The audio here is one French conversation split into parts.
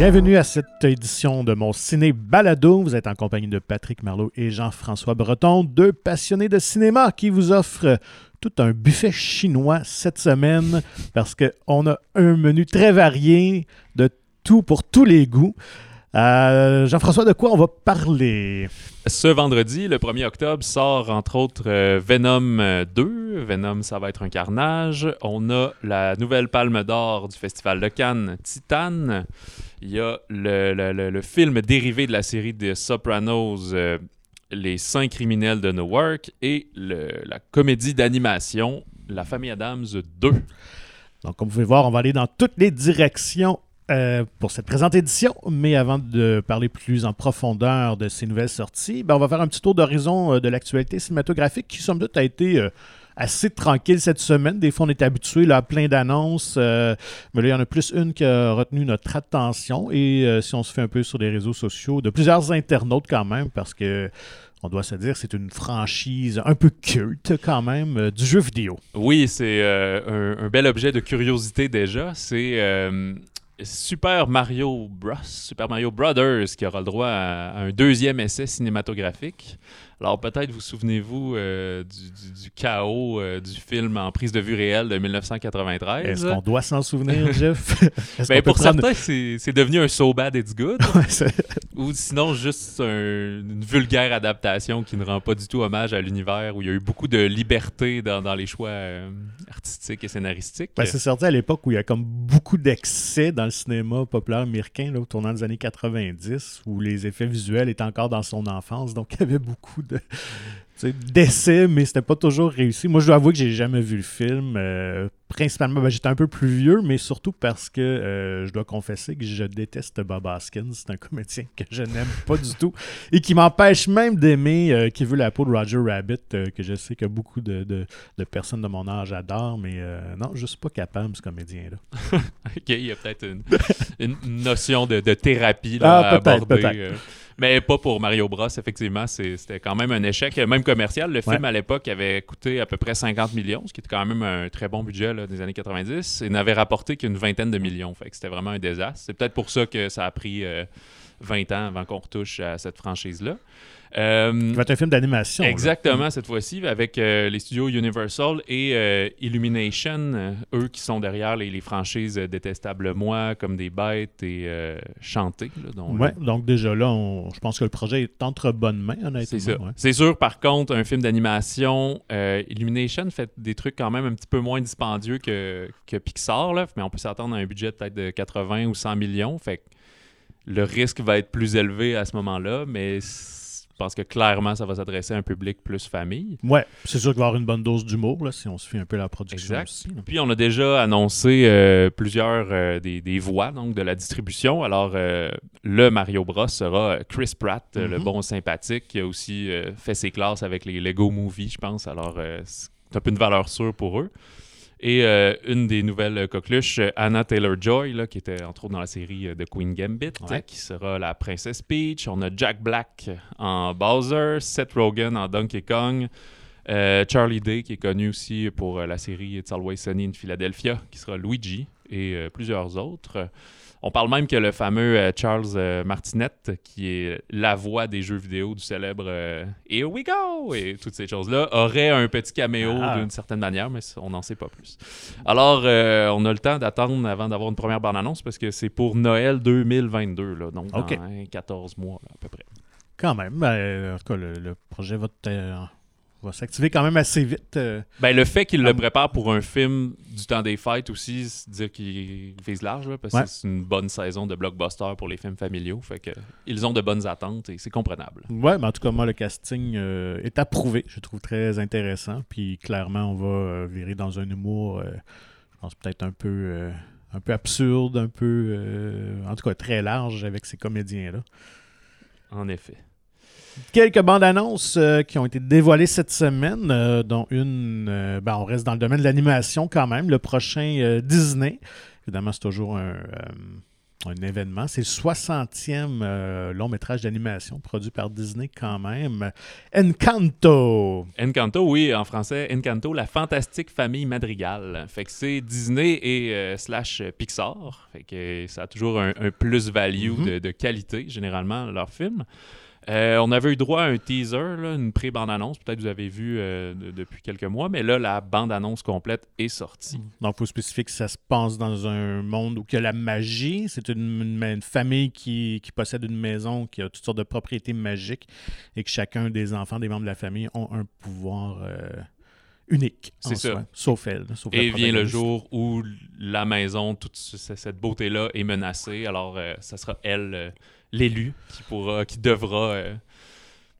Bienvenue à cette édition de mon Ciné Balado. Vous êtes en compagnie de Patrick Marlot et Jean-François Breton, deux passionnés de cinéma qui vous offrent tout un buffet chinois cette semaine parce qu'on a un menu très varié de tout pour tous les goûts. Euh, Jean-François, de quoi on va parler? Ce vendredi, le 1er octobre, sort entre autres euh, Venom 2. Venom, ça va être un carnage. On a la nouvelle palme d'or du Festival de Cannes, Titan. Il y a le, le- le- le film dérivé de la série des Sopranos, euh, Les Cinq criminels de Newark, et la comédie d'animation, La famille Adams 2. Donc, comme vous pouvez voir, on va aller dans toutes les directions euh, pour cette présente édition. Mais avant de parler plus en profondeur de ces nouvelles sorties, ben, on va faire un petit tour d'horizon euh, de l'actualité cinématographique qui, somme toute, a été euh, assez tranquille cette semaine. Des fois, on est habitué à plein d'annonces, mais là, il y en a plus une qui a retenu notre attention. Et si on se fait un peu sur les réseaux sociaux, de plusieurs internautes quand même, parce que on doit se dire c'est une franchise un peu culte quand même du jeu vidéo. Oui, c'est un, bel objet de curiosité déjà. C'est Super Mario Bros. Super Mario Brothers qui aura le droit à, un deuxième essai cinématographique. Alors peut-être vous souvenez-vous euh, du, du- du chaos euh, du film en prise de vue réelle de 1993. Est-ce qu'on doit s'en souvenir, Jeff? Ben, pour prendre- certains, c'est c'est devenu un so bad it's good. Ouais, Ou sinon, juste un- une vulgaire adaptation qui ne rend pas du tout hommage à l'univers où il y a eu beaucoup de liberté dans, dans les choix euh, artistiques et scénaristiques. Ben, c'est sorti à l'époque où il y a comme beaucoup d'excès dans le cinéma populaire américain, là, au tournant des années 90, où les effets visuels étaient encore dans son enfance. Donc, il y avait beaucoup de d'essais, mais c'était pas toujours réussi. Moi, je dois avouer que j'ai jamais vu le film. euh, principalement, ben, j'étais un peu plus vieux, mais surtout parce que euh, je dois confesser que je déteste Bob Hoskins. C'est un comédien que je n'aime pas du tout et qui m'empêche même d'aimer euh, Qui veut la peau de Roger Rabbit, que je sais que beaucoup de, de- de personnes de mon âge adorent, mais non, je suis pas capable, ce comédien-là. OK, il y a peut-être une, une notion de, de thérapie là, Ah, à aborder. Euh, mais pas pour Mario Bros, effectivement. C'était quand même un échec, même commercial. Le film, Ouais. à l'époque, avait coûté à peu près 50 millions, ce qui était quand même un très bon budget là, des années 90, et n'avait rapporté qu'une vingtaine de millions. Fait que c'était vraiment un désastre. C'est peut-être pour ça que ça a pris euh, 20 ans avant qu'on retouche à cette franchise-là. Euh, va être un film d'animation. là. Exactement, cette fois-ci, avec euh, les studios Universal et euh, Illumination, euh, eux qui sont derrière les, les franchises Détestable Moi, comme des bêtes et euh, Chanté. là, dont Ouais, donc déjà là, on- je pense que le projet est entre bonnes mains, honnêtement. c'est ouais. C'est sûr, par contre, un film d'animation, Illumination fait des trucs quand même un petit peu moins dispendieux que, que Pixar, là, mais on peut s'attendre à un budget peut-être de 80 ou 100 millions. Fait que le risque va être plus élevé à ce moment-là, mais pense que clairement, ça va s'adresser à un public plus famille. Ouais, c'est sûr qu'il va y avoir une bonne dose d'humour, là, si on se fait un peu la production Exact. aussi. Puis on a déjà annoncé euh, plusieurs euh, des, des voix donc, de la distribution. Alors, euh, le Mario Bros sera Chris Pratt, le Mhm. bon sympathique, qui a aussi fait ses classes avec les Lego Movie, je pense. Alors, c'est un peu une valeur sûre pour eux. Et euh, une des nouvelles euh, coqueluches, euh, Anna Taylor-Joy, là, qui était entre autres dans la série de Queen Gambit, Ouais. euh, qui sera la princesse Peach. On a Jack Black en Bowser, Seth Rogen en Donkey Kong, euh, Charlie Day, qui est connu aussi pour la série It's Always Sunny in Philadelphia, qui sera Luigi, et euh, plusieurs autres. On parle même que le fameux euh, Charles euh, Martinet, qui est la voix des jeux vidéo du célèbre Here We Go et toutes ces choses-là, aurait un petit caméo Ah. d'une certaine manière, mais on n'en sait pas plus. Alors, euh, on a le temps d'attendre avant d'avoir une première bande-annonce parce que c'est pour Noël 2022, là, donc dans Ok. hein, 14 mois là, à peu près. Quand même. ben, en tout cas, le, le projet va, te- va s'activer quand même assez vite. euh. Ben, le fait qu'il le prépare pour un film du temps des fêtes aussi, c'est dire qu'il vise large, là, parce Ouais. que c'est une bonne saison de blockbuster pour les films familiaux. Fait que ils ont de bonnes attentes et c'est comprenable. Ouais, mais en tout cas, moi, le casting euh, est approuvé. Je trouve très intéressant. Puis clairement, on va euh, virer dans un humour, je pense peut-être un peu, un peu absurde, un peu, en tout cas, très large avec ces comédiens-là. En effet. Quelques bandes annonces euh, qui ont été dévoilées cette semaine, euh, dont une, euh, ben, on reste dans le domaine de l'animation quand même, le prochain Disney. Évidemment, c'est toujours un, un événement. C'est le 60e euh, long métrage d'animation produit par Disney quand même. Encanto. Encanto, oui, en français, Encanto, la fantastique famille Madrigal. Fait que c'est Disney et slash Pixar. Fait que ça a toujours un, plus-value Mhm. de, de qualité, généralement, leur film. Euh, on avait eu droit à un teaser, là, une pré-bande-annonce. Peut-être que vous avez vu euh, de- depuis quelques mois, mais là, la bande-annonce complète est sortie. Donc, il faut spécifier que ça se passe dans un monde où il y a la magie. C'est une, une- une famille qui, qui possède une maison qui a toutes sortes de propriétés magiques et que chacun des enfants, des membres de la famille, ont un pouvoir euh, unique. C'est ça. soi, Sauf elle. sauf Et vient le jour où la maison, toute ce- cette beauté-là est menacée. Alors, euh, ça sera elle, euh, l'élu, qui pourra, qui devra euh,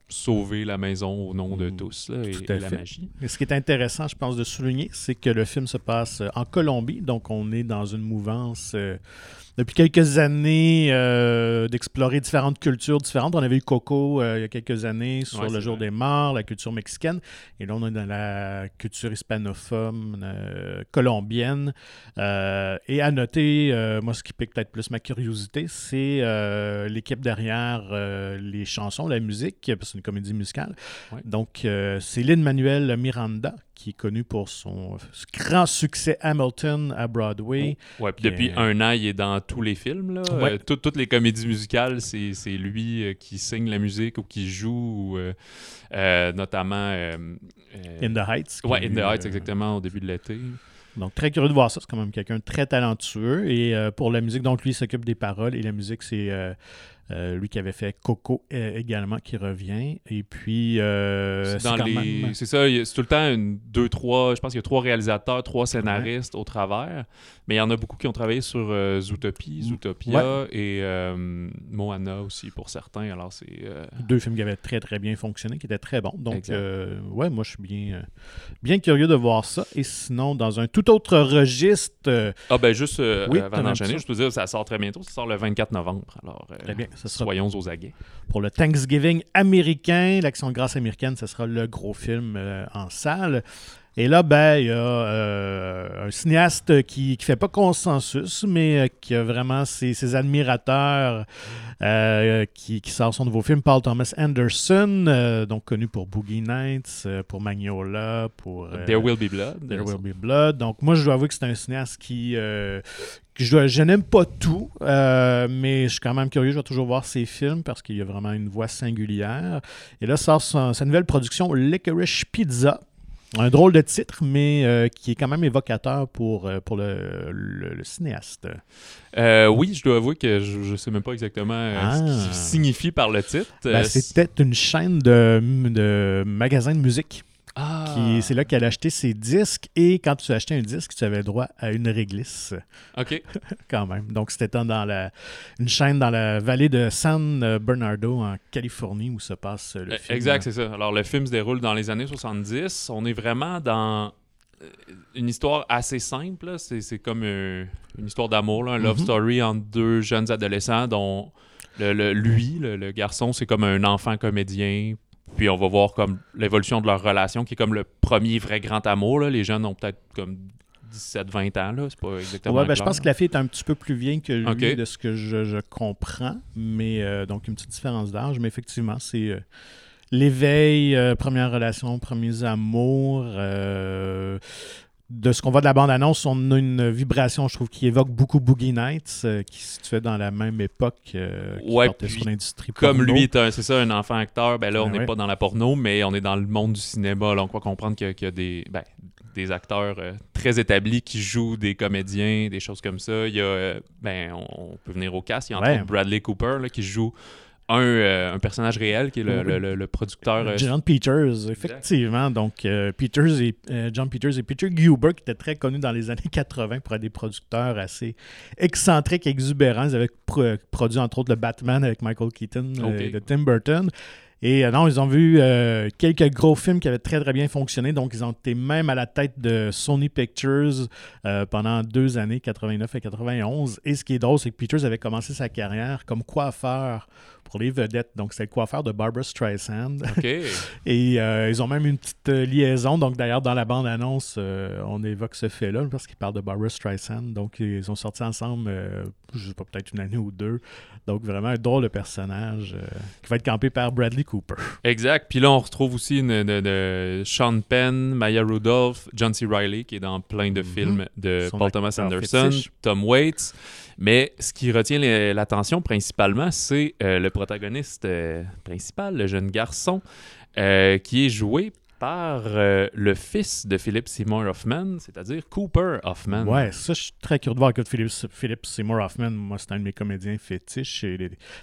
sauver la maison au nom de Mm, tous là, et, tout à et la fait. magie. Et ce qui est intéressant, je pense, de souligner, c'est que le film se passe euh, en Colombie. Donc, on est dans une mouvance euh, depuis quelques années euh, d'explorer différentes cultures différentes. On avait eu Coco euh, il y a quelques années sur Ouais, le jour vrai. des morts, la culture mexicaine. Et là, on est dans la culture hispanophone euh, colombienne. Et à noter, moi, ce qui pique peut-être plus ma curiosité, c'est l'équipe derrière les chansons, la musique, parce que c'est une comédie musicale. Ouais. Donc, c'est Lin-Manuel Miranda, qui est connu pour son grand succès Hamilton à Broadway. Ouais, puis depuis un an, il est dans tous les films. Là. Ouais. Euh, tout- toutes les comédies musicales, c'est lui euh, qui signe la musique ou qui joue, ou, euh, notamment. In the Heights. a In the Heights, exactement, au début de l'été. Donc, très curieux de voir ça. C'est quand même quelqu'un de très talentueux. Et euh, pour la musique, donc, lui, il s'occupe des paroles. Et la musique, c'est euh, euh, lui qui avait fait Coco euh, également, qui revient. Et puis, euh, C'est les- même... ça, c'est tout le temps une, deux, trois. Je pense qu'il y a trois réalisateurs, trois scénaristes au travers. Mais il y en a beaucoup qui ont travaillé sur euh, Zootopie, Zootopia et euh, Moana aussi pour certains. Alors c'est. Deux films qui avaient très, très bien fonctionné, qui étaient très bons. Donc, ouais, moi, je suis bien, bien curieux de voir ça. Et sinon, dans un tout autre registre, Ah ben juste euh, Oui, avant d'enchaîner, je peux dire ça sort très bientôt. Ça sort le 24 novembre. Alors très bien, ce sera soyons aux aguets. pour le Thanksgiving américain, l'Action de grâce américaine, ce sera le gros film euh, en salle. Et là, ben, il y a euh, un cinéaste qui ne fait pas consensus, mais euh, qui a vraiment ses, ses admirateurs, euh, qui, qui sort son nouveau film, Paul Thomas Anderson, donc connu pour Boogie Nights, pour Magnola, pour... There Will Be Blood. There Will Be Blood. Donc, moi, je dois avouer que c'est un cinéaste qui. que je, dois- je n'aime pas tout, mais je suis quand même curieux. Je vais toujours voir ses films parce qu'il y a vraiment une voix singulière. Et là, sort son- sa nouvelle production, Licorice Pizza. Un drôle de titre, mais euh, qui est quand même évocateur pour, euh, pour le, le- le cinéaste. Euh, oui, je dois avouer que je, je sais même pas exactement euh, ce Ah. qu'il signifie par le titre. Ben, C'était une chaîne de, de magasins de musique. Ah. C'est là qu'elle achetait ses disques. Et quand tu achetais un disque, tu avais droit à une réglisse. Ok. quand même. Donc, c'était dans la, une chaîne dans la vallée de San Bernardo, en Californie, où se passe euh, le Euh, film. Exact, c'est ça. Alors, le film se déroule dans les années 70. On est vraiment dans euh, une histoire assez simple. C'est, comme euh, une histoire d'amour, un love Mhm. story entre deux jeunes adolescents dont le, le- lui, le, le garçon, c'est comme un enfant comédien. Puis on va voir comme l'évolution de leur relation, qui est comme le premier vrai grand amour. là. Les jeunes ont peut-être comme 17-20 ans, là. C'est pas exactement Ouais, ben, je pense que la fille est un petit peu plus vieille que lui, de ce que je, je comprends. Mais euh, donc, une petite différence d'âge. Mais effectivement, c'est euh, l'éveil, euh, première relation, premiers amours. De ce qu'on voit de la bande-annonce, on a une vibration, je trouve, qui évoque beaucoup Boogie Nights, euh, qui se situait dans la même époque euh, qui Ouais, portait puis sur l'industrie Comme porno. lui est un, c'est ça, un enfant acteur, ben là, on Ah n'est ouais. pas dans la porno, mais on est dans le monde du cinéma. Là, on croit comprendre qu'il y a, qu'il y a des, ben, des acteurs euh, très établis qui jouent des comédiens, des choses comme ça. Il y a, ben, on, on peut venir au cast. Il y a entre Bradley Cooper là, qui joue un, euh, un personnage réel, qui est le, Oui. le- le- le producteur. euh, John Peters, effectivement. Donc, euh, Peters et, John Peters et Peter Guber, qui étaient très connus dans les années 80 pour être des producteurs assez excentriques, exubérants. Ils avaient pro- produit, entre autres, le Batman avec Michael Keaton euh, Ok. de Tim Burton. Et euh, non, ils ont vu euh, quelques gros films qui avaient très très bien fonctionné. Donc, ils ont été même à la tête de Sony Pictures euh, pendant deux années, 89 et 91. Et ce qui est drôle, c'est que Peters avait commencé sa carrière comme coiffeur pour les vedettes. Donc, c'est le coiffeur de Barbara Streisand. OK. Et euh, ils ont même une petite euh, liaison. Donc, d'ailleurs, dans la bande-annonce, euh, on évoque ce fait-là parce qu'ils parlent de Barbara Streisand. Donc, ils ont sorti ensemble, euh, je sais pas, peut-être une année ou deux. Donc, vraiment un drôle de personnage qui va être campé par Bradley Cooper. Exact. Puis là, on retrouve aussi une, Sean Penn, Maya Rudolph, John C. Reilly, qui est dans plein de Mhm. films de Son Paul Thomas Anderson. Tom Waits. Mais ce qui retient l'attention principalement, c'est euh, le protagoniste euh, principal, le jeune garçon, euh, qui est joué par le fils de Philip Seymour Hoffman, c'est-à-dire Cooper Hoffman. Ouais, ça, je suis très curieux de voir que Philip, Seymour Hoffman, moi, c'est un de mes comédiens fétiches.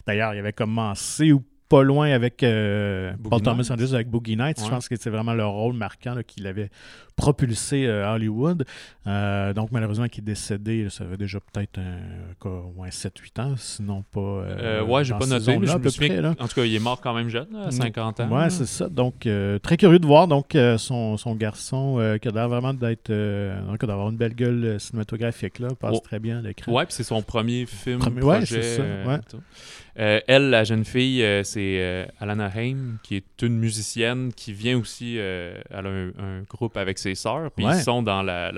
D'ailleurs, il avait commencé ou pas loin avec euh, Paul Thomas. Anderson avec Boogie Nights. Ouais. Je pense que c'est vraiment le rôle marquant qu'il avait propulsé euh, à Hollywood. Euh, donc, malheureusement, qui est décédé, ça fait déjà peut-être moins 7-8 ans, sinon pas. euh, Euh, ouais, j'ai pas noté, mais je près, là. En tout cas, il est mort quand même jeune, à Mm. 50 ans. Ouais, c'est ça. Donc, euh, très curieux de voir donc euh, son, son garçon euh, qui a l'air vraiment d'être. euh, d'avoir une belle gueule euh, cinématographique, là. Passe Oh. très bien à l'écran. Ouais, puis c'est son premier film. Premier- ouais, projet, c'est ça, euh, ouais. Euh, elle, la jeune fille, euh, c'est euh, Alana Haim, qui est une musicienne qui vient aussi. elle a un, un groupe avec ses sœurs, puis Ouais. ils sont dans la,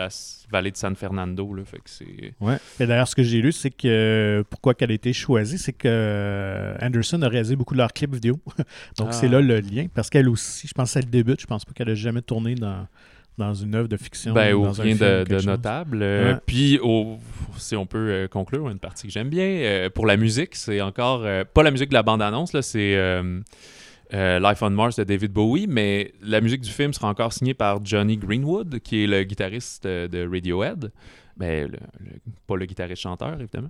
vallée de San Fernando. Là, fait que c'est. Ouais. Et d'ailleurs, ce que j'ai lu, c'est que pourquoi qu'elle a été choisie, c'est que Anderson a réalisé beaucoup de leurs clips vidéo. Donc, Ah. c'est là le lien. Parce qu'elle aussi, je pense qu'elle débute. Je pense pas qu'elle a jamais tourné dans, dans une œuvre de fiction. Ben, ou un rien film, de, de notable. Euh, Ouais. Puis, au- si on peut euh, conclure, une partie que j'aime bien, euh, pour la musique, c'est encore. pas la musique de la bande-annonce, là, c'est. Life on Mars de David Bowie, mais la musique du film sera encore signée par Johnny Greenwood, qui est le guitariste de Radiohead. Ben, le- le- pas le guitariste-chanteur, évidemment.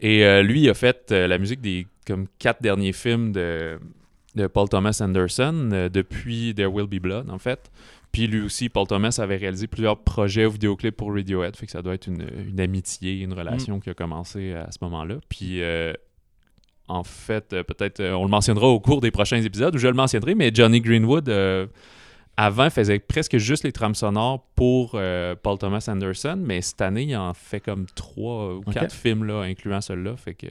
Et lui, il a fait la musique des comme quatre derniers films de, de Paul Thomas Anderson euh, depuis There Will Be Blood, en fait. Puis lui aussi, Paul Thomas avait réalisé plusieurs projets ou vidéoclips pour Radiohead, fait que ça doit être une, une amitié, une relation qui a commencé à ce moment-là. Puis euh, en fait, euh, peut-être euh, on le mentionnera au cours des prochains épisodes, ou je le mentionnerai, mais Johnny Greenwood, euh, avant, faisait presque juste les trames sonores pour euh, Paul Thomas Anderson, mais cette année, il en fait comme trois ou quatre films, là, incluant celui-là, fait que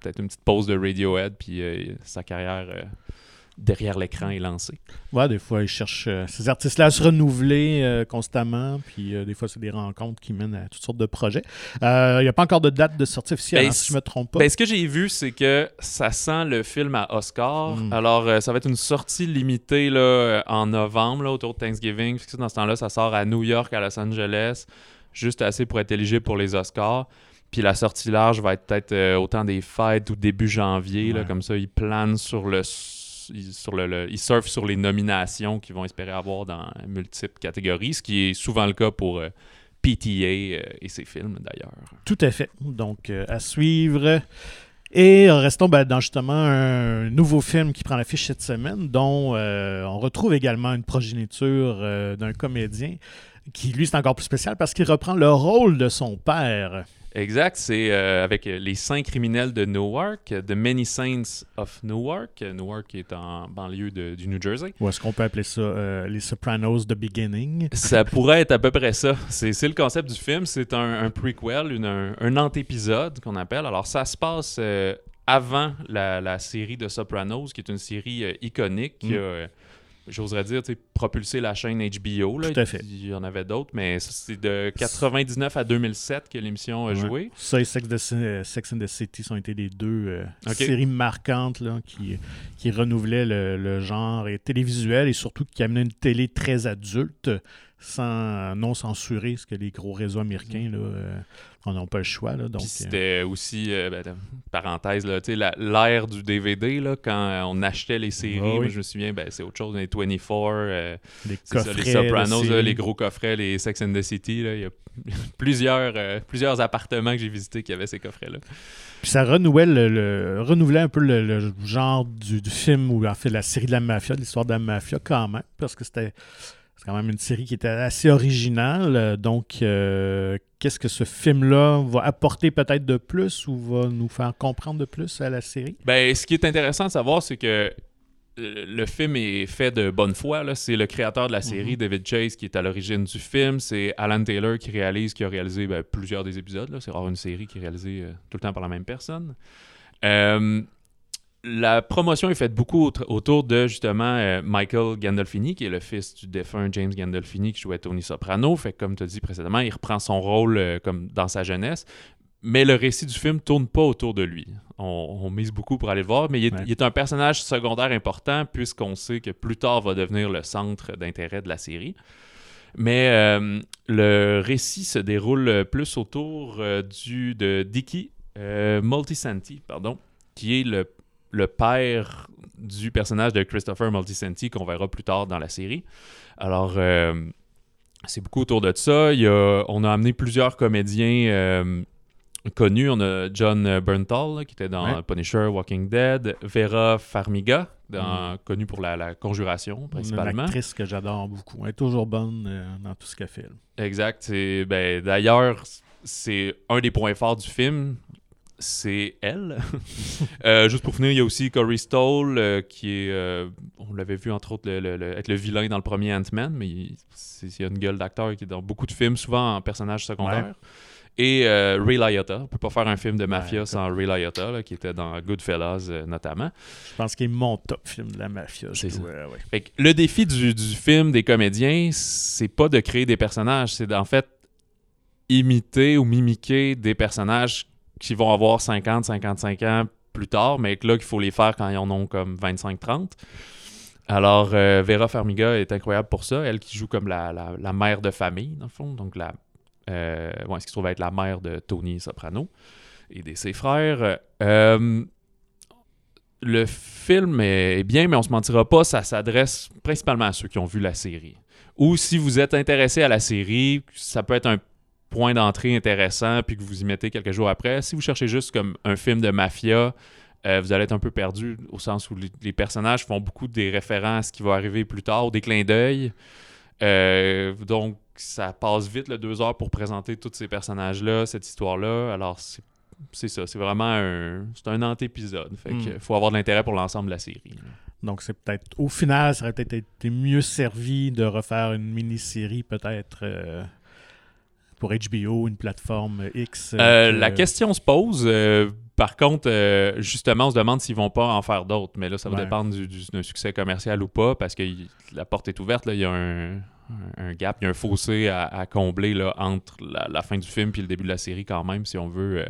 peut-être une petite pause de Radiohead, puis sa carrière derrière l'écran est lancée. Ouais, des fois, ils cherchent euh, ces artistes-là à se renouveler euh, constamment. Puis, euh, des fois, c'est des rencontres qui mènent à toutes sortes de projets. Il n'y a pas encore de date de sortie officielle, Ben, hein, si je ne me trompe pas. Ben, ce que j'ai vu, c'est que ça sent le film à Oscar. Mm. Alors, ça va être une sortie limitée là, en novembre, là, autour de Thanksgiving. Que Dans ce temps-là, ça sort à New York, à Los Angeles, juste assez pour être éligible pour les Oscars. Puis la sortie large va être peut-être au temps des fêtes ou début janvier. là, comme ça, ils planent sur le. Sur le, ils surfent sur les nominations qu'ils vont espérer avoir dans multiples catégories, ce qui est souvent le cas pour euh, PTA euh, et ses films d'ailleurs. Tout à fait. Donc, euh, à suivre. Et restons ben, dans justement un nouveau film qui prend l'affiche cette semaine, dont on retrouve également une progéniture d'un comédien qui, lui, c'est encore plus spécial parce qu'il reprend le rôle de son père. Exact, c'est euh, avec les saints criminels de Newark, The Many Saints of Newark. Newark est en banlieue de- du New Jersey. Ou est-ce qu'on peut appeler ça euh, les Sopranos de Beginning? Ça pourrait être à peu près ça. C'est c'est le concept du film. C'est un, un prequel, une- un, un antépisode qu'on appelle. Alors, ça se passe euh, avant la, la série de Sopranos, qui est une série iconique qui Mm. a, j'oserais dire, propulsé la chaîne HBO. Là. Tout à fait. Il y en avait d'autres, mais c'est de 99 à 2007 que l'émission a Ouais. joué. Ça et Sex, de- Sex and the City ont été les deux euh, séries marquantes là, qui, qui renouvelaient le, le genre et télévisuel et surtout qui amenaient une télé très adulte, sans non censurée, ce que les gros réseaux américains là, euh, n'ont pas le choix. Là, donc, Puis euh, c'était aussi, euh, ben, parenthèse, là, la- l'ère du DVD, là, quand on achetait les séries, Ah oui. moi, je me souviens, ben, c'est autre chose, les 24, euh, les ça, les Sopranos, là, les gros coffrets, les Sex and the City, il y a plusieurs, plusieurs appartements que j'ai visités qui avaient ces coffrets-là. Puis ça renouvelait, le, le- renouvelait un peu le, le genre du, du film ou en fait la série de la mafia, de l'histoire de la mafia quand même, parce que c'était c'est quand même une série qui était assez originale. Euh, Donc, euh, qu'est-ce que ce film-là va apporter peut-être de plus ou va nous faire comprendre de plus à la série? Ben, ce qui est intéressant de savoir, c'est que le film est fait de bonne foi. C'est le créateur de la série, Mhm. David Chase, qui est à l'origine du film. C'est Alan Taylor qui réalise, qui a réalisé ben, plusieurs des épisodes. C'est rare une série qui est réalisée euh, tout le temps par la même personne. Euh, la promotion est faite beaucoup aut- autour de justement euh, Michael Gandolfini, qui est le fils du défunt James Gandolfini qui jouait Tony Soprano. Fait que, comme tu as dit précédemment, il reprend son rôle euh, comme dans sa jeunesse. Mais le récit du film tourne pas autour de lui. On, on mise beaucoup pour aller le voir, mais il est, Ouais. il est un personnage secondaire important puisqu'on sait que plus tard va devenir le centre d'intérêt de la série. Mais euh, le récit se déroule plus autour du, de Dicky Moltisanti, pardon, qui est le, le père du personnage de Christopher Moltisanti qu'on verra plus tard dans la série. Alors, euh, c'est beaucoup autour de ça. Il y a- on a amené plusieurs comédiens euh, connus. On a John Bernthal, là, qui était dans Ouais. Punisher, Walking Dead. Vera Farmiga, dans- connue pour la, la conjuration, Une principalement. actrice que j'adore beaucoup. Elle est toujours bonne euh, dans tout ce qu'elle fait. là. Exact. Ben, D'ailleurs, c'est un des points forts du film. C'est elle. Euh, juste pour finir, il y a aussi Corey Stoll, euh, qui est. euh, on l'avait vu entre autres le- le- le- être le vilain dans le premier Ant-Man, mais il, y a une gueule d'acteur qui est dans beaucoup de films, souvent en personnage secondaire. Et Ray Liotta. On peut pas faire un film de mafia Ouais, sans Ray Liotta, là, qui était dans Goodfellas notamment. Je pense qu'il est mon top film de la mafia. je C'est ça. dois- ouais. Fait que le défi du, du film des comédiens, c'est pas de créer des personnages, c'est d'en fait imiter ou mimiquer des personnages qui vont avoir 50, 55 ans plus tard, mais que là, qu'il faut les faire quand ils en ont comme 25, 30. Alors, euh, Vera Farmiga est incroyable pour ça. Elle qui joue comme la, la- mère de famille, dans le fond. Donc, la, euh, ouais, ce qui se trouve être la mère de Tony Soprano et de ses frères. Euh, le film est bien, mais on se mentira pas, ça s'adresse principalement à ceux qui ont vu la série. Ou si vous êtes intéressé à la série, ça peut être un point d'entrée intéressant, puis que vous y mettez quelques jours après. Si vous cherchez juste comme un film de mafia, euh, vous allez être un peu perdu au sens où les, les personnages font beaucoup des références qui va arriver plus tard, des clins d'œil. Euh, donc, ça passe vite, le deux heures, pour présenter tous ces personnages-là, cette histoire-là. Alors, c'est c'est ça, c'est vraiment un, c'est un antépisode. Fait Mm. que faut avoir de l'intérêt pour l'ensemble de la série. Donc, c'est peut-être, au final, ça aurait peut-être été mieux servi de refaire une mini-série, peut-être euh, pour HBO, une plateforme X. euh, Euh, que- La question se pose. euh, par contre, euh, justement, on se demande s'ils vont pas en faire d'autres. Mais là, ça va Ouais. dépendre du, du- d'un succès commercial ou pas, parce que y- la porte est ouverte. là. Il y a un, gap, il y a un fossé à, à combler là, entre la, la fin du film et le début de la série, quand même, si on veut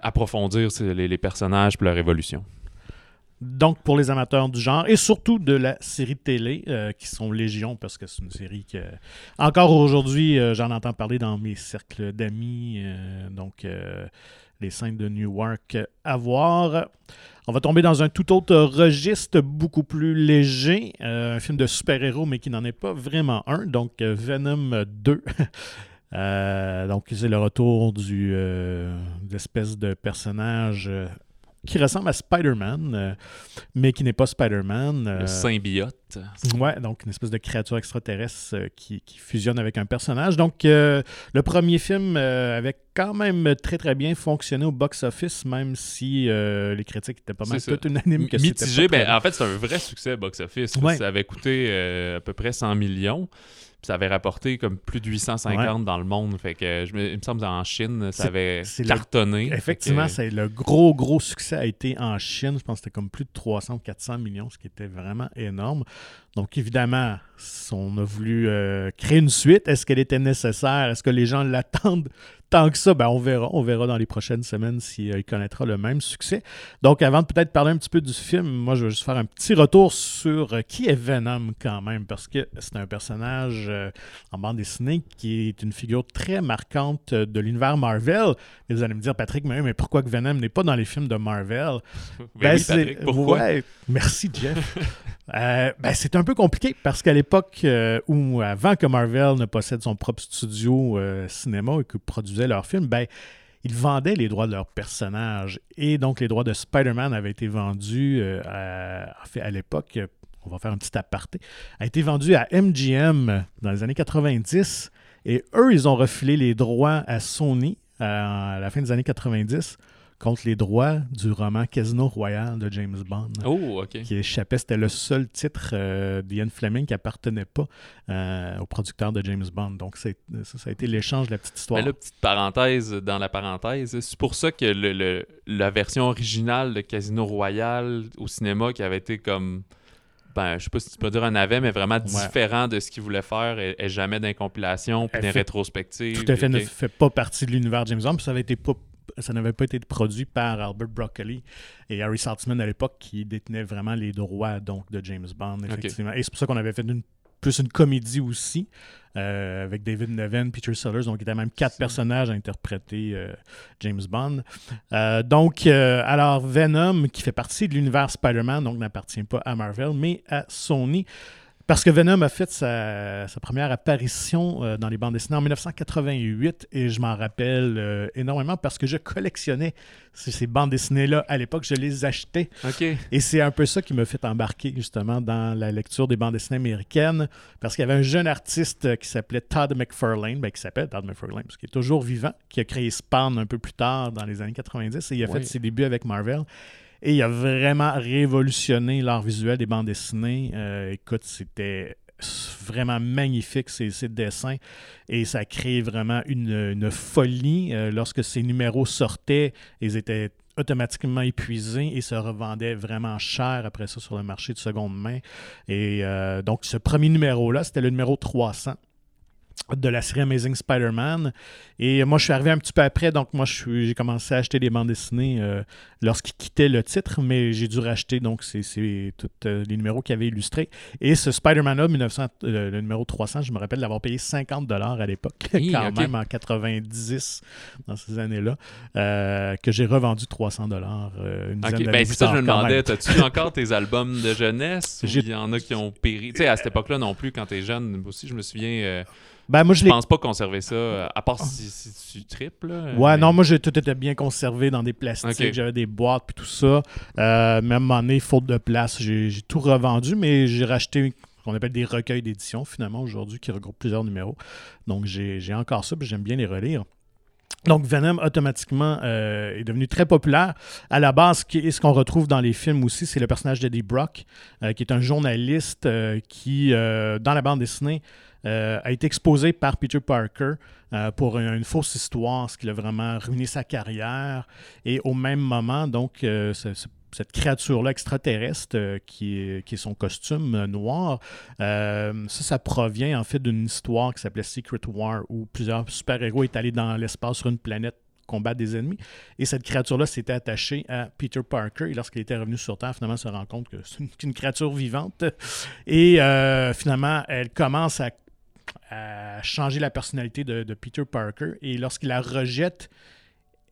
approfondir les, les personnages et leur évolution. Donc, pour les amateurs du genre et surtout de la série télé, euh, qui sont légion, parce que c'est une série que, encore aujourd'hui, euh, j'en entends parler dans mes cercles d'amis. euh, donc, les scènes de Newark à voir. On va tomber dans un tout autre registre, beaucoup plus léger. un film de super-héros, mais qui n'en est pas vraiment un. Donc, Venom 2. Euh, donc, c'est le retour du d'espèce de personnage qui ressemble à Spider-Man, euh, mais qui n'est pas Spider-Man. euh, Le symbiote. Ouais, donc une espèce de créature extraterrestre euh, qui, qui fusionne avec un personnage. Donc, euh, le premier film euh, avait quand même très très bien fonctionné au box-office, même si euh, les critiques étaient pas mal toutes unanimes que c'était Mitigé, ben, en fait, c'est un vrai succès box-office. Ouais. Ça avait coûté à peu près 100 millions. Puis ça avait rapporté comme plus de 850 dans le monde. Fait que je me, il me semble en Chine, ça avait le- cartonné. Effectivement, c'est le gros, gros succès a été en Chine. Je pense que c'était comme plus de 300 ou 400 millions, ce qui était vraiment énorme. Donc, évidemment, on a voulu euh, créer une suite. Est-ce qu'elle était nécessaire? Est-ce que les gens l'attendent tant que ça? Ben, on verra. On verra dans les prochaines semaines s'il connaîtra le même succès. Donc, avant de peut-être parler un petit peu du film, moi, je vais juste faire un petit retour sur euh, qui est Venom quand même, parce que c'est un personnage euh, en bande dessinée qui est une figure très marquante euh, de l'univers Marvel. Et vous allez me dire, Patrick, mais, mais pourquoi que Venom n'est pas dans les films de Marvel? Ben Ben, oui, c'est- Patrick, pourquoi? ouais, merci, Jeff. Euh, ben, c'est un peu compliqué parce qu'à l'époque euh, où, avant que Marvel ne possède son propre studio euh, cinéma et que produisait leurs films, ben, ils vendaient les droits de leurs personnages. Et donc, les droits de Spider-Man avaient été vendus, euh, à, à l'époque, on va faire un petit aparté, a été vendu à MGM dans les années 90. Et eux, ils ont refilé les droits à Sony euh, à la fin des années 90 contre les droits du roman Casino Royale de James Bond. Oh, OK. Qui échappait. C'était le seul titre euh, d'Ian Fleming qui appartenait pas euh, au producteur de James Bond. Donc, ça, ça, a été l'échange de la petite histoire. Mais là, petite parenthèse dans la parenthèse, c'est pour ça que le, la version originale de Casino Royale au cinéma qui avait été comme ben, je sais pas si tu peux dire un navet, mais vraiment différent de ce qu'il voulait faire et, jamais d'incompilation, puis des rétrospectives. Tout à fait, ne fait pas partie de l'univers James Bond, puis ça avait été ça n'avait pas été produit par Albert Broccoli et Harry Saltzman à l'époque qui détenaient vraiment les droits donc de James Bond effectivement. Et c'est pour ça qu'on avait fait une plus une comédie aussi, euh, avec David Neven, Peter Sellers. Donc, il y avait même quatre personnages à interpréter euh, James Bond. Euh, donc, alors, Venom, qui fait partie de l'univers Spider-Man, donc n'appartient pas à Marvel, mais à Sony. Parce que Venom a fait sa, première apparition euh, dans les bandes dessinées en 1988 et je m'en rappelle euh, énormément parce que je collectionnais ces, bandes dessinées-là à l'époque, je les achetais. Et c'est un peu ça qui m'a fait embarquer justement dans la lecture des bandes dessinées américaines parce qu'il y avait un jeune artiste qui s'appelait Todd McFarlane, ben, qui s'appelle Todd McFarlane parce qu'il est toujours vivant, qui a créé Spawn un peu plus tard dans les années 90 et il a fait ses débuts avec Marvel. Et il a vraiment révolutionné l'art visuel des bandes dessinées. Euh, écoute, c'était vraiment magnifique ces, dessins et ça crée vraiment une, folie. Euh, lorsque ces numéros sortaient, ils étaient automatiquement épuisés et se revendaient vraiment cher après ça sur le marché de seconde main. Et euh, donc ce premier numéro-là, c'était le numéro 300 de la série Amazing Spider-Man. Et moi, je suis arrivé un petit peu après, donc moi, j'ai commencé à acheter des bandes dessinées euh, lorsqu'il quittait le titre, mais j'ai dû racheter donc c'est tous euh, les numéros qu'il avait illustrés. Et ce Spider-Man-là, euh, le numéro 300, je me rappelle l'avoir payé 50 à l'époque, quand même en 90, dans ces années-là, que j'ai revendu 300 une dizaine ben, C'est ça je me demandais, as-tu encore tes albums de jeunesse? Il y en a qui ont péri? Tu sais, à cette époque-là non plus, quand tu es jeune, aussi, je me souviens ben, moi, je, pense pas conserver ça, euh, à part si, tu triples. ouais, non, moi, j'ai tout était bien conservé dans des plastiques. J'avais des boîtes puis tout ça. Euh, même donné, faute de place, j'ai tout revendu, mais j'ai racheté ce qu'on appelle des recueils d'édition, finalement, aujourd'hui, qui regroupent plusieurs numéros. Donc, j'ai encore ça, puis j'aime bien les relire. Donc, Venom, automatiquement, euh, est devenu très populaire. À la base, ce qu'on retrouve dans les films aussi, c'est le personnage d'Eddie Brock, qui est un journaliste qui, dans la bande dessinée, euh, a été exposé par Peter Parker euh, pour une, fausse histoire, ce qui a vraiment ruiné sa carrière. Et au même moment, donc, euh, cette créature-là extraterrestre qui, est, qui, est, son costume noir, ça, ça provient en fait d'une histoire qui s'appelait Secret War, où plusieurs super-héros étaient allés dans l'espace sur une planète combattre des ennemis. Et cette créature-là s'était attachée à Peter Parker. Et lorsqu'il était revenu sur Terre, finalement, se rend compte que c'est une, créature vivante. Et finalement, elle commence à a changé la personnalité de, Peter Parker. Et lorsqu'il la rejette,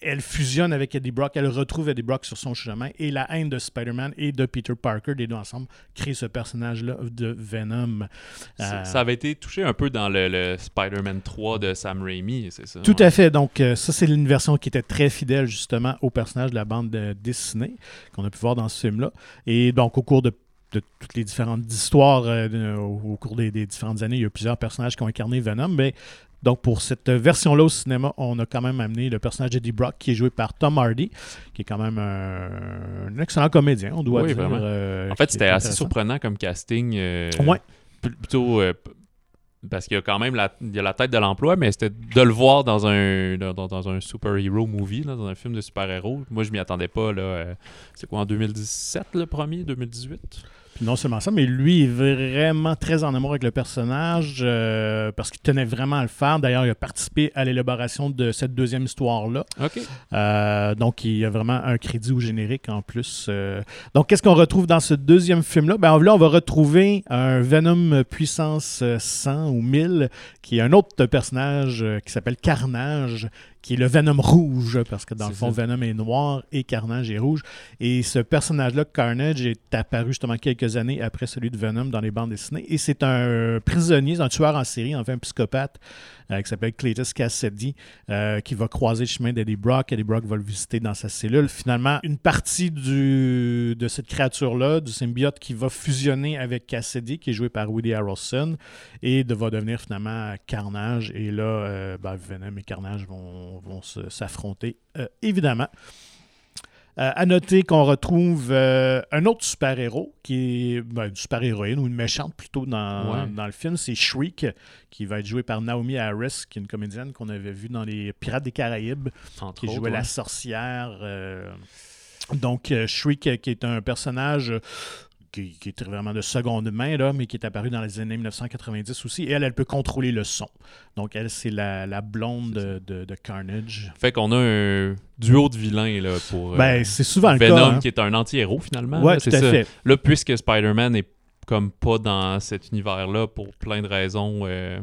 elle fusionne avec Eddie Brock, elle retrouve Eddie Brock sur son chemin et la haine de Spider-Man et de Peter Parker, les deux ensemble, crée ce personnage-là de Venom. Ça, euh, avait été touché un peu dans le, Spider-Man 3 de Sam Raimi, c'est ça? Tout à fait. Donc, euh, ça, c'est une version qui était très fidèle justement au personnage de la bande de Disney qu'on a pu voir dans ce film-là. Et donc, au cours de de toutes les différentes histoires euh, au, cours des, différentes années. Il y a plusieurs personnages qui ont incarné Venom, mais donc pour cette version-là au cinéma, on a quand même amené le personnage d'Eddie Brock qui est joué par Tom Hardy, qui est quand même un, excellent comédien, on doit dire. Euh, en fait, c'était assez surprenant comme casting. Euh, ouais. Plutôt parce qu'il y a quand même la, il y a la tête de l'emploi, mais c'était de le voir dans un, dans, un super-hero movie, dans un film de super-héros. Moi, je m'y attendais pas. Là, c'est quoi, en 2017 le premier, 2018 non seulement ça, mais lui est vraiment très en amour avec le personnage euh, parce qu'il tenait vraiment à le faire. D'ailleurs, il a participé à l'élaboration de cette deuxième histoire-là. Euh, donc, il y a vraiment un crédit au générique en plus. Euh. Donc, qu'est-ce qu'on retrouve dans ce deuxième film-là? Ben, là, on va retrouver un Venom puissance 100 ou 1000, qui est un autre personnage qui s'appelle Carnage, qui est le Venom rouge, parce que dans le fond, Venom est noir et Carnage est rouge. Et ce personnage-là, Carnage, est apparu justement quelques années après celui de Venom dans les bandes dessinées. Et c'est un prisonnier, un tueur en série, enfin un psychopathe, qui s'appelle Cletus Cassidy, euh, qui va croiser le chemin d'Eddie Brock. Eddie Brock va le visiter dans sa cellule. Finalement, une partie de cette créature-là, du symbiote, qui va fusionner avec Cassidy, qui est joué par Woody Harrelson, et va devenir finalement Carnage. Et là, euh, ben, Venom et Carnage vont, vont s'affronter, évidemment. Euh, à noter qu'on retrouve euh, un autre super-héros, qui est ben, une super-héroïne ou une méchante plutôt dans, Ouais. dans le film, c'est Shriek, qui va être jouée par Naomi Harris, qui est une comédienne qu'on avait vue dans les Pirates des Caraïbes, Entre qui autres, jouait ouais. la sorcière. euh, donc, Shriek, qui est un personnage qui, qui est vraiment de seconde main, là, mais qui est apparu dans les années 1990 aussi. Et elle, elle peut contrôler le son. Donc, elle, c'est la, la blonde de, de- de Carnage. Fait qu'on a un duo de vilains là, pour euh, Ben, c'est souvent le Venom, cas. hein. qui est un anti-héros finalement. Ouais, là, tout c'est à ça. fait. Là, puisque Spider-Man est comme pas dans cet univers-là pour plein de raisons euh,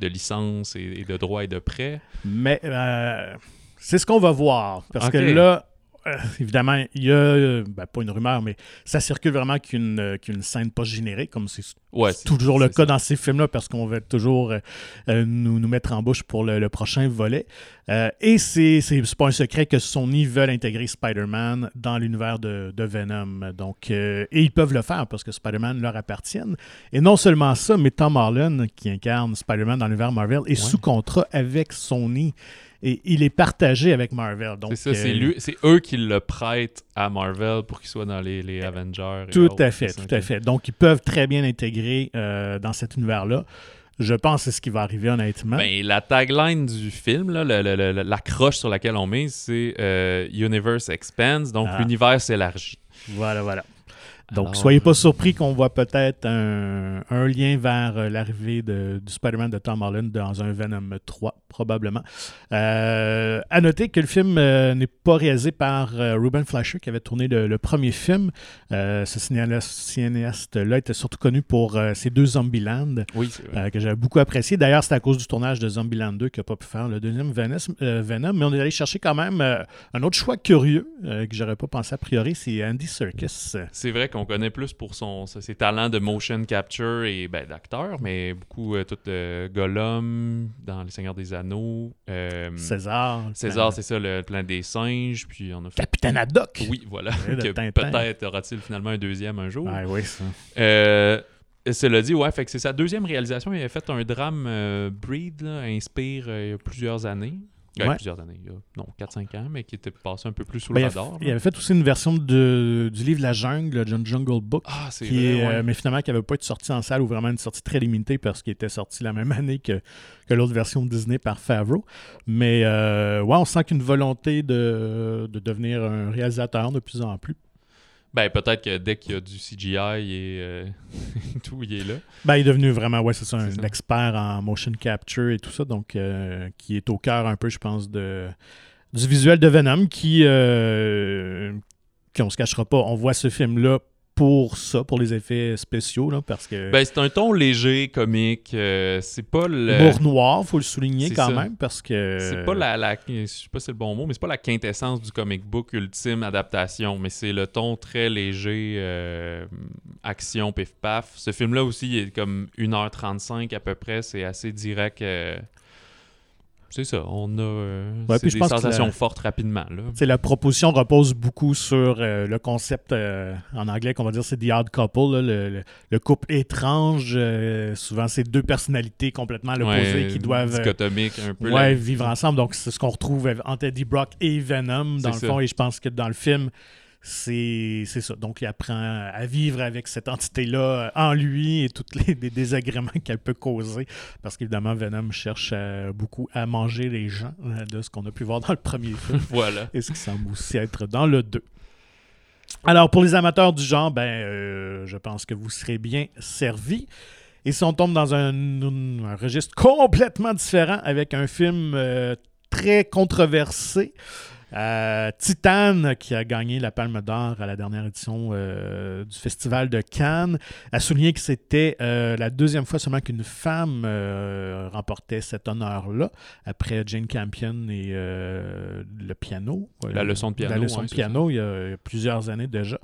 de licence et, et de droit et de prêt. Mais euh, c'est ce qu'on va voir. Parce que là, euh, évidemment, il y a, euh, ben, pas une rumeur, mais ça circule vraiment qu'une euh, qu'une scène post-générique, comme c'est Ouais, toujours le cas ça. dans ces films-là, parce qu'on veut toujours euh, nous, nous mettre en bouche pour le, le prochain volet. Et c'est pas un secret que Sony veulent intégrer Spider-Man dans l'univers de, de Venom. Donc, et ils peuvent le faire parce que Spider-Man leur appartient. Et non seulement ça, mais Tom Holland, qui incarne Spider-Man dans l'univers Marvel, est sous contrat avec Sony. Et il est partagé avec Marvel. Donc, C'est ça, euh, c'est eux qui le prêtent à Marvel pour qu'il soit dans les, les Avengers. et Tout autres, à fait, tout à fait. Donc, ils peuvent très bien intégrer euh, dans cet univers-là. Je pense que c'est ce qui va arriver, honnêtement. Ben, la tagline du film, là, le- le- le- l'accroche sur laquelle on met, c'est euh, Universe expands, donc Ah. l'univers s'élargit. Voilà, voilà. Donc, Alors, soyez pas surpris qu'on voit peut-être un, un lien vers euh, l'arrivée de- du Spider-Man de Tom Holland dans un Venom 3, probablement. Euh, à noter que le film euh, n'est pas réalisé par euh, Ruben Fleischer, qui avait tourné le, le premier film. Euh, ce cinéaste- cinéaste-là était surtout connu pour euh, ses deux Zombieland, Oui, vrai. euh, que j'avais beaucoup apprécié. D'ailleurs, c'est à cause du tournage de Zombieland 2 qu'il n'a pas pu faire le deuxième Venom, euh, Venom. mais on est allé chercher quand même euh, un autre choix curieux euh, que j'aurais pas pensé a priori, c'est Andy Serkis. C'est vrai qu'on connaît plus pour son, ses talents de motion capture et ben, d'acteur, mais beaucoup euh, tout euh, Gollum dans Les Seigneurs des Anneaux. euh, César. César, c'est ça, le plan des singes. Puis on a fait. Capitaine Haddock. Oui, voilà. Peut-être aura-t-il finalement un deuxième un jour. Ah oui, ça. Euh, cela dit, ouais, fait que c'est sa deuxième réalisation. Il avait fait un drame Breed, là, Inspire, il y a plusieurs années. Euh, Ouais. Plusieurs années, il y a, non, 4-5 ans, mais qui était passé un peu plus sous Ben, le il, radar. a, il avait fait aussi une version de, du livre La Jungle, le Jungle Book. Ah, qui vrai, est, ouais. euh, mais finalement qui n'avait pas été sorti en salle ou vraiment une sortie très limitée parce qu'il était sorti la même année que, que l'autre version de Disney par Favreau. Mais euh, ouais, on sent qu'une volonté de, de devenir un réalisateur de plus en plus. Ben, peut-être que dès qu'il y a du CGI et euh, tout, il est là. Ben, il est devenu vraiment, ouais, c'est ça, un ça. expert en motion capture et tout ça, donc euh, qui est au cœur un peu, je pense, de, du visuel de Venom, qui, euh, qui on se cachera pas, on voit ce film-là pour ça, pour les effets spéciaux, là, parce que Ben, c'est un ton léger, comique. euh, c'est pas le. humour noir, faut le souligner quand ça. même, parce que C'est pas la, la- je sais pas si c'est le bon mot, mais c'est pas la quintessence du comic book ultime adaptation, mais c'est le ton très léger, euh, action, pif paf. Ce film-là aussi, il est comme 1h35 à peu près, c'est assez direct. euh, c'est ça, on a euh, Ouais, puis je des pense sensations la- fortes rapidement. Là. La proposition repose beaucoup sur euh, le concept euh, en anglais qu'on va dire c'est the odd couple, là, le, le- le couple étrange. euh, souvent, c'est deux personnalités complètement à l'opposé Ouais, qui doivent dichotomique un peu. ouais, la- vivre ensemble. Donc, c'est ce qu'on retrouve entre Eddie Brock et Venom dans le fond. Et je pense que dans le film, c'est c'est ça. Donc, il apprend à vivre avec cette entité-là en lui et tous les, les désagréments qu'elle peut causer. Parce qu'évidemment, Venom cherche euh, beaucoup à manger les gens, euh, de ce qu'on a pu voir dans le premier film voilà. et ce qui semble aussi être dans le 2. Alors, pour les amateurs du genre, ben, euh, je pense que vous serez bien servis. Et si on tombe dans un, un registre complètement différent avec un film euh, très controversé, euh, Titan, qui a gagné la Palme d'Or à la dernière édition euh, du Festival de Cannes, a souligné que c'était euh, la deuxième fois seulement qu'une femme euh, remportait cet honneur-là, après Jane Campion et le piano. La leçon de piano, La leçon de piano, il y, a, il y a plusieurs années déjà.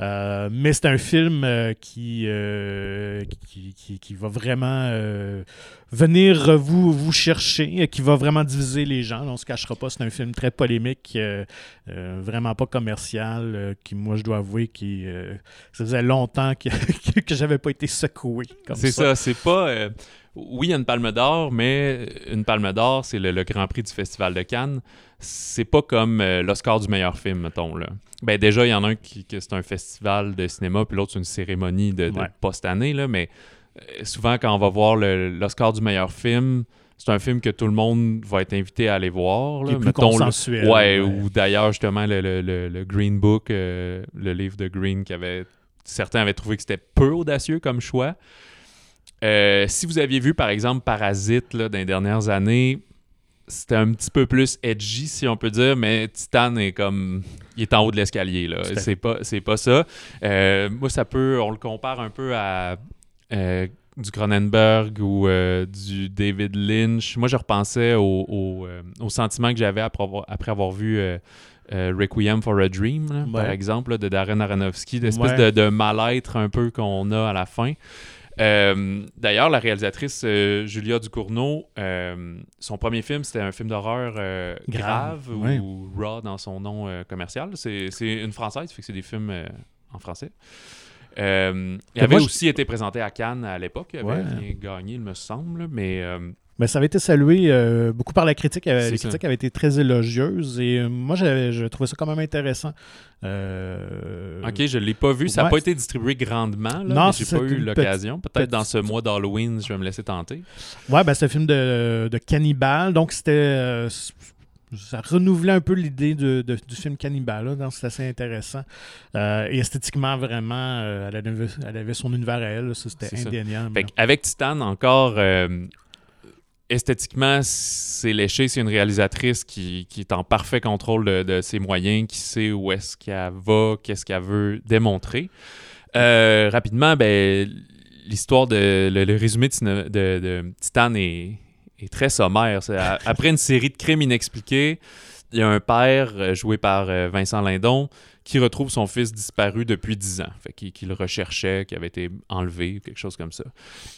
Euh, mais c'est un film euh, qui, euh, qui, qui, qui va vraiment venir vous, vous chercher, qui va vraiment diviser les gens. On ne se cachera pas, c'est un film très polémique, vraiment pas commercial, qui, moi, je dois avouer, qui, ça faisait longtemps que, que, j'avais pas été secoué C'est ça, c'est pas. oui, il y a une palme d'or, mais une palme d'or, c'est le, le Grand Prix du Festival de Cannes. C'est pas comme euh, l'Oscar du meilleur film, mettons. Là. Ben, déjà, il y en a un qui, que c'est un festival de cinéma, puis l'autre, c'est une cérémonie de, de Ouais. post-année. là, Mais euh, souvent, quand on va voir l'Oscar du meilleur film, c'est un film que tout le monde va être invité à aller voir. Qui Là. est plus Mettons, le-. Ouais, ou d'ailleurs, justement, le, le- le- Green Book, euh, le livre de Green, qui avait. Certains avaient trouvé que c'était peu audacieux comme choix. Si vous aviez vu, par exemple, Parasite là, dans les dernières années, c'était un petit peu plus edgy, si on peut dire, mais Titan est comme. Il est en haut de l'escalier, là. C'est pas, c'est pas ça. Euh, moi, ça peut. On le compare un peu à. euh, du Cronenberg ou euh, du David Lynch. Moi, je repensais au, au, au sentiment que j'avais après avoir, après avoir vu Requiem for a Dream, là, par exemple, là, de Darren Aronofsky, l'espèce Ouais. de, de mal-être un peu qu'on a à la fin. Euh, D'ailleurs, la réalisatrice euh, Julia Ducournau, euh, son premier film, c'était un film d'horreur grave, Grave, ouais. ou Raw dans son nom commercial. C'est une française, fait que c'est des films en français. Euh, il avait moi, je- aussi été présenté à Cannes à l'époque. Il avait Ouais. gagné, il me semble. Mais euh, Mais ça avait été salué euh, beaucoup par la critique. Les critiques avaient été très élogieuses et moi, j'avais- je trouvais ça quand même intéressant. Euh, ok, je ne l'ai pas vu. Ça n'a ouais. pas été distribué grandement. Là, Non, j'ai pas eu l'occasion. Peut-être dans ce mois d'Halloween, je vais me laisser tenter. Ouais, ben, c'est un film de, de cannibale. Donc, c'était. euh, ça renouvelait un peu l'idée de- de- du film cannibale. là. Donc, c'est assez intéressant. Euh, et esthétiquement, vraiment, euh, elle, avait, elle avait son univers à elle. c'était indéniable. Avec Titan, encore, euh, esthétiquement, c'est léché. C'est une réalisatrice qui, est en parfait contrôle de, ses moyens, qui sait où est-ce qu'elle va, qu'est-ce qu'elle veut démontrer. Euh, rapidement, ben, l'histoire de. Le, résumé de, Titan est, très sommaire. Après une série de crimes inexpliqués, il y a un père, euh, joué par euh, Vincent Lindon, qui retrouve son fils disparu depuis 10 ans. Fait qu'il le recherchait, qui avait été enlevé, quelque chose comme ça.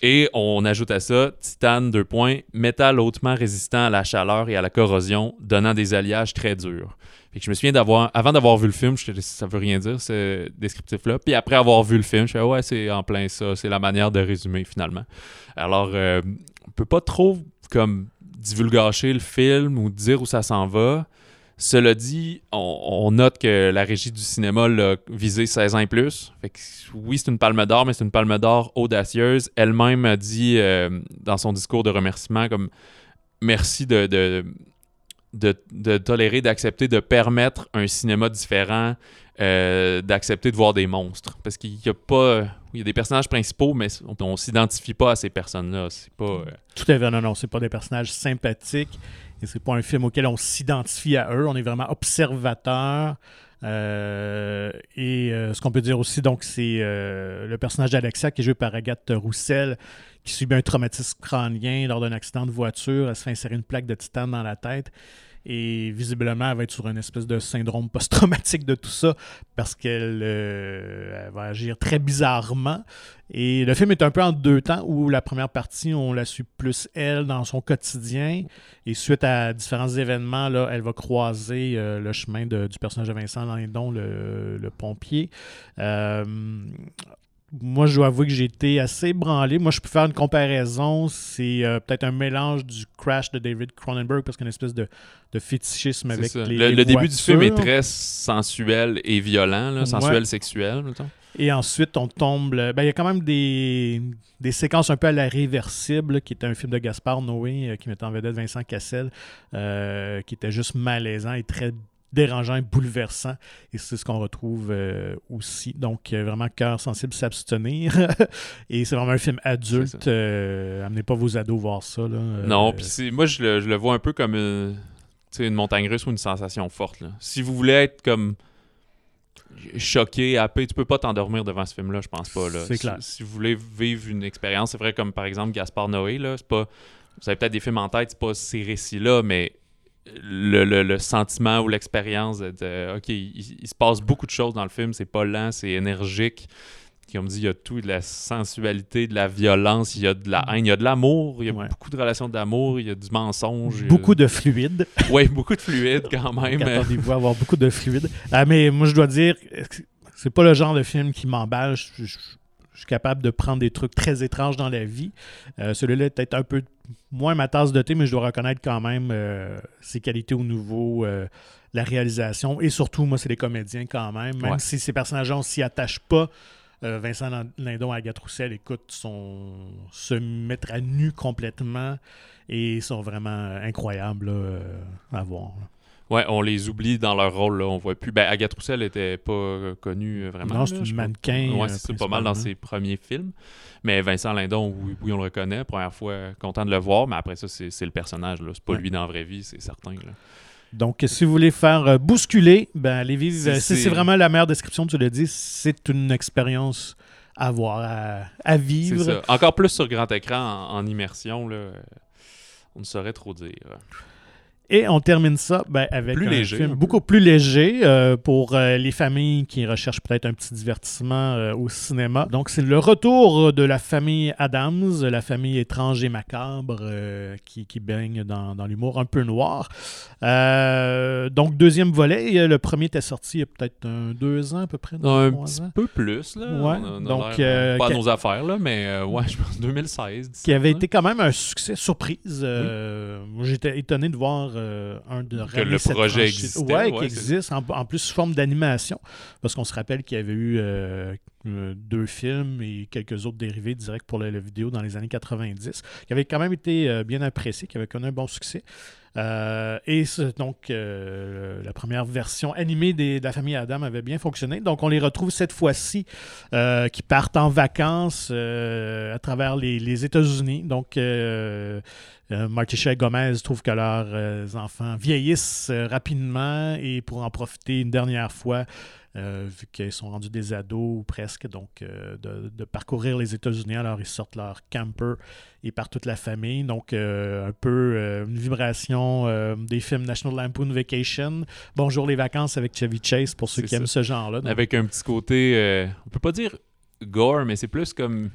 Et on ajoute à ça titane, deux points, métal hautement résistant à la chaleur et à la corrosion, donnant des alliages très durs. Fait que je me souviens d'avoir, avant d'avoir vu le film, je ça veut rien dire ce descriptif-là. Puis après avoir vu le film, je fais ouais, c'est en plein ça, c'est la manière de résumer finalement. Alors, euh, on peut pas trop comme divulgacher le film ou dire où ça s'en va. Cela dit, on, note que la régie du cinéma l'a visé 16 ans plus. Fait que, oui, c'est une palme d'or, mais c'est une palme d'or audacieuse. Elle-même a dit euh, dans son discours de remerciement comme merci de, tolérer, d'accepter, de permettre un cinéma différent, euh, d'accepter de voir des monstres. Parce qu'il y a pas. Il y a des personnages principaux, mais on, on s'identifie pas à ces personnes-là. C'est pas. euh, Tout à fait, non, non, c'est pas des personnages sympathiques et c'est pas un film auquel on s'identifie à eux. On est vraiment observateur. Euh, et euh, ce qu'on peut dire aussi, donc, c'est euh, le personnage d'Alexia qui est joué par Agathe Roussel, qui subit un traumatisme crânien lors d'un accident de voiture. Elle se fait insérer une plaque de titane dans la tête. Et visiblement, elle va être sur une espèce de syndrome post-traumatique de tout ça parce qu'elle euh, va agir très bizarrement. Et le film est un peu en deux temps où la première partie, on la suit plus elle dans son quotidien. Et suite à différents événements, là, elle va croiser euh, le chemin du personnage de Vincent Lindon, le, le pompier. Euh, moi, je dois avouer que j'ai été assez branlé. Moi, je peux faire une comparaison. C'est euh, peut-être un mélange du Crash de David Cronenberg parce qu'il y a une espèce de, de fétichisme avec ça. les le, les le début du film est très sensuel et violent, là, sensuel, Ouais. sexuel. mettons. Et ensuite, on tombe. Ben, il y a quand même des, des séquences un peu à la réversible, qui était un film de Gaspard Noé, euh, qui mettait en vedette Vincent Cassel, euh, qui était juste malaisant et très dérangeant et bouleversant. Et c'est ce qu'on retrouve euh, aussi. Donc, euh, vraiment, cœur sensible, s'abstenir. et c'est vraiment un film adulte. euh, amenez pas vos ados voir ça. Là. Non, puis moi, je le, je le vois un peu comme une, une montagne russe ou une sensation forte. là. Si vous voulez être comme choqué, happé, tu peux pas t'endormir devant ce film-là, je pense pas. là. C'est Si- clair. Si, vous voulez vivre une expérience, c'est vrai comme par exemple Gaspard Noé, là, c'est pas. Vous avez peut-être des films en tête, c'est pas ces récits-là, mais le, le- le sentiment ou l'expérience de, OK, il, il se passe beaucoup de choses dans le film, c'est pas lent, c'est énergique. Comme dit, il y a tout, de la sensualité, de la violence, il y a de la haine, il y a de l'amour, il y a Ouais. beaucoup de relations d'amour, il y a du mensonge. a- Beaucoup de fluide. Oui, beaucoup de fluide quand même. Attendez-vous à avoir beaucoup de fluide. Ah, mais moi, je dois dire, c'est pas le genre de film qui m'emballe. Je, je- je suis capable de prendre des trucs très étranges dans la vie. Euh, Celui-là est peut-être un peu moins ma tasse de thé, mais je dois reconnaître quand même euh, ses qualités au niveau, euh, la réalisation. Et surtout, moi, c'est les comédiens quand même. Même Ouais. si ces personnages-là, on s'y attache pas. Vincent Lindon et Agathe Roussel, écoute, sont, se mettre à nu complètement et sont vraiment incroyables là, à voir. là. Ouais, on les oublie dans leur rôle, là. On voit plus. Ben, Agathe Roussel était pas euh, connue euh, vraiment. Non, c'est une mannequin. Ouais, euh, c'est ça, pas mal dans ses premiers films. Mais Vincent Lindon, oui, oui, on le reconnaît. Première fois, euh, content de le voir. Mais après ça, c'est c'est le personnage. là. C'est pas Ouais. lui dans la vraie vie, c'est certain. là. Donc, si vous voulez faire euh, bousculer, ben, allez vivre. C'est- euh, C'est vraiment la meilleure description, tu l'as dit. C'est une expérience à voir, à, vivre. ça. Encore plus sur grand écran, en, en immersion, là, euh, on ne saurait trop dire. Et on termine ça ben, avec Plus un léger, film un beaucoup plus léger euh, pour euh, les familles qui recherchent peut-être un petit divertissement euh, au cinéma. Donc, c'est le retour de la famille Adams, la famille étrange et macabre qui, qui baigne dans, dans l'humour un peu noir. Donc, deuxième volet. Et, le premier était sorti il y a peut-être deux ans à peu près. Un petit ans. peu plus, là. Ouais, On a- on a donc, pas à nos affaires, là, mais ouais, je pense 2016. qui avait 17, été quand même un succès surprise. J'étais étonné de voir euh, un de Que le projet existait, Ouais, ouais, qui existe, en, en plus sous forme d'animation. Parce qu'on se rappelle qu'il y avait eu euh, euh, deux films et quelques autres dérivés directs pour la, la vidéo dans les années 90, qui avaient quand même été bien appréciés, qui avaient connu un bon succès. Euh, et donc, euh, la première version animée de la famille Adam avait bien fonctionné. Donc, on les retrouve cette fois-ci euh, qui partent en vacances à travers les, les États-Unis. Donc, Marty Shea Gomez trouve que leurs enfants vieillissent rapidement et pour en profiter une dernière fois, euh, vu qu'ils sont rendus des ados ou presque, donc euh, de, de parcourir les États-Unis. Alors, ils sortent leur camper et par toute la famille. Donc, euh, un peu une vibration des films National Lampoon Vacation. Bonjour les vacances avec Chevy Chase pour ceux qui ça. aiment ce genre-là. Avec un petit côté, on peut pas dire gore, mais c'est plus comme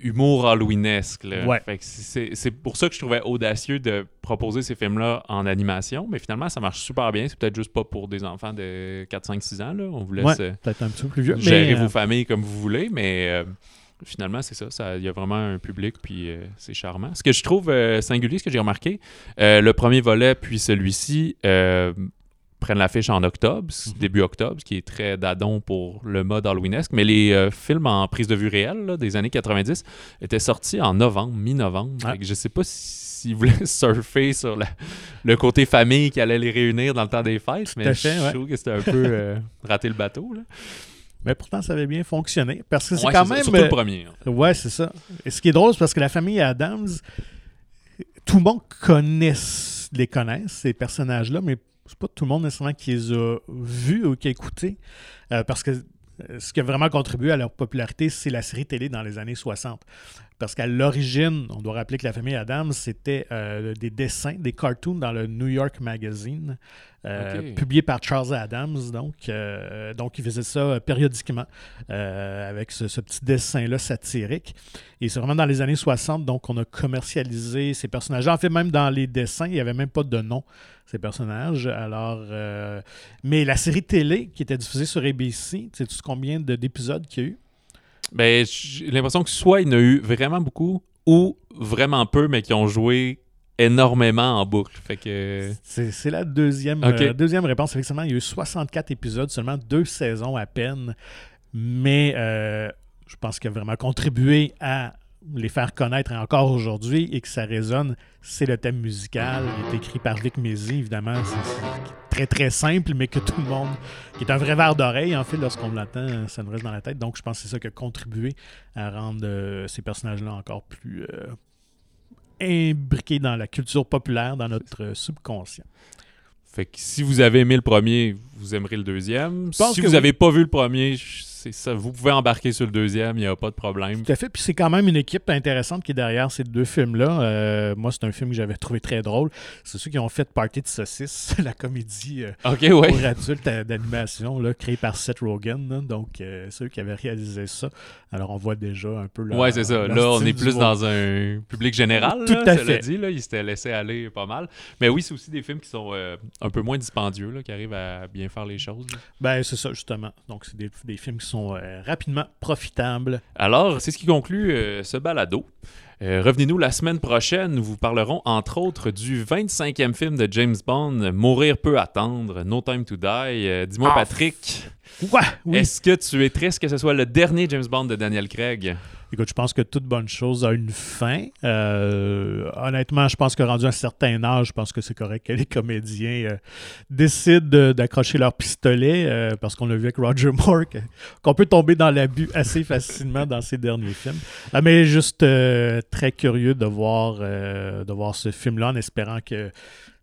humour halloweenesque. là. Ouais. Fait que c'est pour ça que je trouvais audacieux de proposer ces films-là en animation, mais finalement, ça marche super bien. C'est peut-être juste pas pour des enfants de 4, 5, 6 ans. Là. On vous laisse Ouais, euh, peut-être un petit peu plus vieux. gérer mais, euh, vos familles comme vous voulez, mais euh, finalement, c'est ça. ça- Il y a vraiment un public, puis euh, c'est charmant. Ce que je trouve singulier, ce que j'ai remarqué, le premier volet, puis celui-ci, prennent l'affiche en octobre, Mhm. début octobre, ce qui est très dadon pour le mode halloweenesque. Mais les euh, films en prise de vue réelle là, des années 90 étaient sortis en novembre, mi-novembre. Ah. Je sais pas s'ils voulaient surfer sur la- le côté famille qui allait les réunir dans le temps des fêtes, mais fait, je ouais. trouve que c'était un peu euh, rater le bateau. Là. mais pourtant, ça avait bien fonctionné. Parce que c'est Ouais, quand ça, même. Surtout le euh, premier. en fait. Ouais, c'est ça. Et ce qui est drôle, c'est parce que la famille Adams, tout le monde connaît, les connaît, ces personnages-là, mais c'est pas tout le monde nécessairement qui les a vus ou qui a écoutés. Euh, parce que euh, ce qui a vraiment contribué à leur popularité, c'est la série télé dans les années 60. Parce qu'à l'origine, on doit rappeler que la famille Adams, c'était euh, des dessins, des cartoons dans le New York Magazine, euh, publié par Charles Adams. Donc, euh, donc il faisait ça périodiquement avec ce, ce petit dessin-là satirique. Et c'est vraiment dans les années 60, donc on a commercialisé ces personnages. En fait, même dans les dessins, il n'y avait même pas de nom, ces personnages. Alors, mais la série télé qui était diffusée sur ABC, sais-tu combien de- d'épisodes qu'il y a eu? Ben, j'ai l'impression que soit il y en a eu vraiment beaucoup ou vraiment peu, mais qui ont joué énormément en boucle. Fait que. C'est la deuxième, euh, deuxième réponse. Effectivement, il y a eu 64 épisodes, seulement deux saisons à peine. Mais euh, je pense qu'il a vraiment contribué à les faire connaître encore aujourd'hui et que ça résonne, c'est le thème musical. Il est écrit par Vic Mézy, évidemment. C'est très, très simple, mais que tout le monde... qui est un vrai verre d'oreille, en fait, lorsqu'on l'entend, ça nous reste dans la tête. Donc, je pense que c'est ça qui a contribué à rendre euh, ces personnages-là encore plus... euh, imbriqués dans la culture populaire, dans notre euh, subconscient. Fait que si vous avez aimé le premier, vous aimerez le deuxième. Si vous oui. n'avez pas vu le premier, je- ça, vous pouvez embarquer sur le deuxième, il n'y a pas de problème. Tout à fait. Puis c'est quand même une équipe intéressante qui est derrière ces deux films-là. Euh, moi, c'est un film que j'avais trouvé très drôle. C'est ceux qui ont fait Party de saucisses, la comédie euh, ouais. pour adultes euh, d'animation créée par Seth Rogen. là. Donc, euh, ceux qui avaient réalisé ça. Alors, on voit déjà un peu leur, Ouais, c'est ça. Là, on est plus dans un public général. Tout là, à fait. dit, là, il s'était laissé aller pas mal. Mais oui, c'est aussi des films qui sont un peu moins dispendieux, là, qui arrivent à bien faire les choses. Ben, c'est ça, justement. Donc, c'est des, des films qui sont rapidement profitables. Alors, c'est ce qui conclut ce balado. Revenez-nous la semaine prochaine. Nous vous parlerons entre autres du 25e film de James Bond, Mourir peut attendre, No Time to Die. Dis-moi, ah, Patrick, est-ce que tu es triste que ce soit le dernier James Bond de Daniel Craig? Écoute, je pense que toute bonne chose a une fin. Euh, honnêtement, je pense que rendu à un certain âge, je pense que c'est correct que les comédiens euh, décident d'accrocher leur pistolet, euh, parce qu'on l'a vu avec Roger Moore, qu'on peut tomber dans l'abus assez facilement dans ses derniers films. Ah, mais juste très curieux de voir, de voir ce film-là en espérant que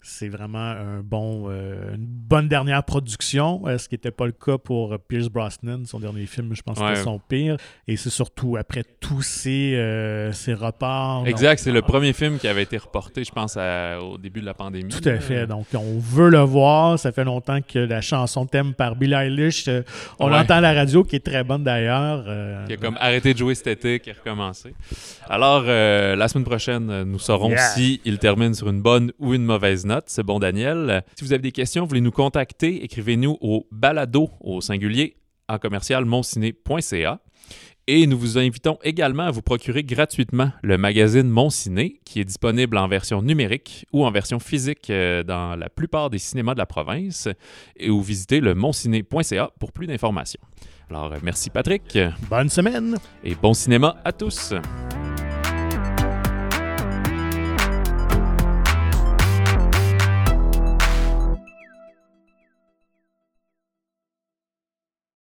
c'est vraiment un bon, euh, une bonne dernière production, euh, ce qui n'était pas le cas pour Pierce Brosnan, son dernier film, je pense que c'était son pire. Et c'est surtout après tous ces, euh, ces reports. Exact, c'est le premier film qui avait été reporté, je pense, au début de la pandémie. Tout à fait. Donc, on veut le voir. Ça fait longtemps que la chanson thème par Bill Eilish, on l'entend à la radio, qui est très bonne d'ailleurs. qui a comme arrêté de jouer cet été, qui a recommencé. Alors, la semaine prochaine, nous saurons si il termine sur une bonne ou une mauvaise note c'est bon Daniel. Si vous avez des questions, voulez nous contacter, écrivez-nous au balado au singulier en commercial monciné.ca. Et nous vous invitons également à vous procurer gratuitement le magazine Mon Ciné, qui est disponible en version numérique ou en version physique euh, dans la plupart des cinémas de la province, et ou visitez le monciné.ca pour plus d'informations. Alors, merci Patrick. Bonne semaine. Et bon cinéma à tous.